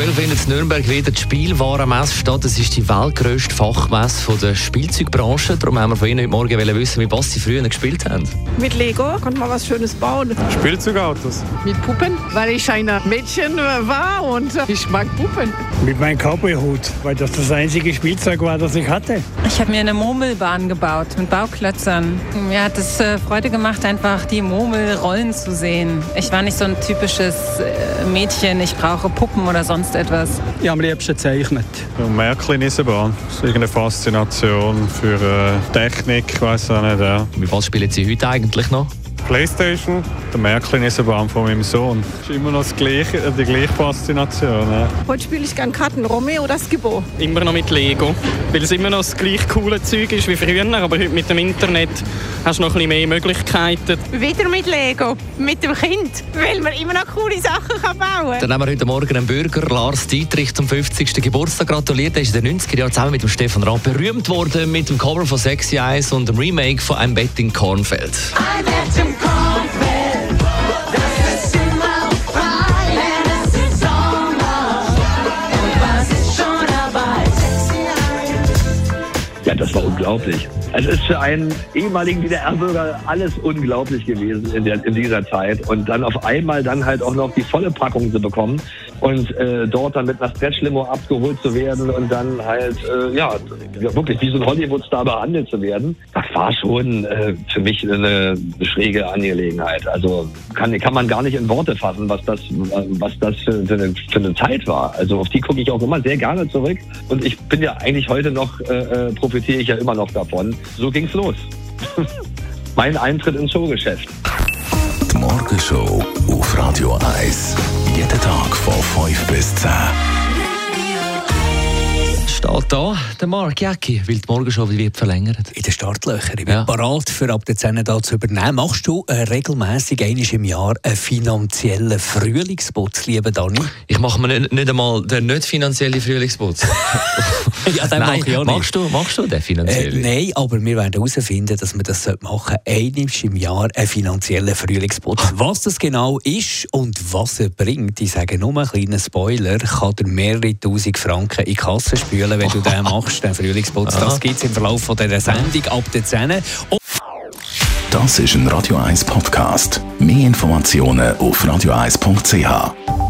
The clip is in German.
Aktuell findet in Nürnberg wieder die Spielwarenmesse statt. Das ist die weltgrößte Fachmesse von der Spielzeugbranche. Darum haben wir von Ihnen heute Morgen wissen, wie was Sie früher gespielt haben. Mit Lego konnte man was Schönes bauen. Spielzeugautos. Mit Puppen, weil ich ein Mädchen war und ich mag Puppen. Mit meinem Cowboyhut, weil das das einzige Spielzeug war, das ich hatte. Ich habe mir eine Murmelbahn gebaut mit Bauklötzern. Mir hat es äh, Freude gemacht, einfach die Murmel rollen zu sehen. Ich war nicht so ein typisches äh, Mädchen, ich brauche Puppen oder sonst etwas. Ich habe am liebsten gezeichnet. Ja, Märklin-Eisenbahn. Das ist irgendeine Faszination für äh, Technik, ich weiß auch nicht. Ja. Mit was spielen Sie heute eigentlich noch? Playstation, der Märklin-Eisenbahn von meinem Sohn. Das ist immer noch das gleiche, äh, die gleiche Faszination. Ja. Heute spiele ich gerne Karten, Romeo oder Skibbo. Immer noch mit Lego, weil es immer noch das gleich coole Zeug ist wie früher, aber heute mit dem Internet hast du noch ein bisschen mehr Möglichkeiten. Wieder mit Lego, mit dem Kind, weil man immer noch coole Sachen kann bauen kann. Dann haben wir heute Morgen einen Bürger, Lars Dietrich, zum 50. Geburtstag gratuliert. Er ist in den 90er Jahren zusammen mit dem Stefan Raab berühmt worden mit dem Cover von Sexy Eyes und dem Remake von einem Bett in Kornfeld. Ja, das war unglaublich. Es ist für einen ehemaligen DDR-Bürger alles unglaublich gewesen in, der, in, dieser Zeit. Und dann auf einmal dann halt auch noch die volle Packung zu bekommen und äh, dort dann mit einer Stretch-Limo abgeholt zu werden und dann halt, äh, ja, wirklich wie so ein Hollywood-Star behandelt zu werden. Das war schon äh, für mich eine schräge Angelegenheit. Also kann, kann man gar nicht in Worte fassen, was das, was das für, für, eine, für eine Zeit war. Also auf die gucke ich auch immer sehr gerne zurück. Und ich bin ja eigentlich heute noch, äh, äh profitiere ich ja immer noch davon. So ging's los. mein Eintritt ins Showgeschäft. Die Morgenshow auf Radio 1. Jeden Tag 5 bis 10. Steht da, der Mark Jäcki, weil die Morgenshow wird verlängert. In den Startlöchern. Ich bin Ja. bereit, für ab der 10 da zu übernehmen. Machst du äh, regelmäßig einmal im Jahr einen finanziellen Frühlingsputz, lieber Dani? Ich mache mir nicht, nicht einmal den nicht finanziellen Frühlingsputz. Ja, den Nein, mache ich auch nicht. machst du, machst du den Äh, finanziellen? nein, aber wir werden herausfinden, dass wir das machen. Einmal im Jahr einen finanziellen Frühlingsputz. Was das genau ist und was er bringt, ich sage nur einen kleinen Spoiler, kann dir mehrere tausend Franken in die Kasse spülen, wenn du den machst, den Frühlingsputz. Das gibt es im Verlauf von dieser Sendung ab der 10. Und Das ist ein Radio 1 Podcast. Mehr Informationen auf radio1.ch.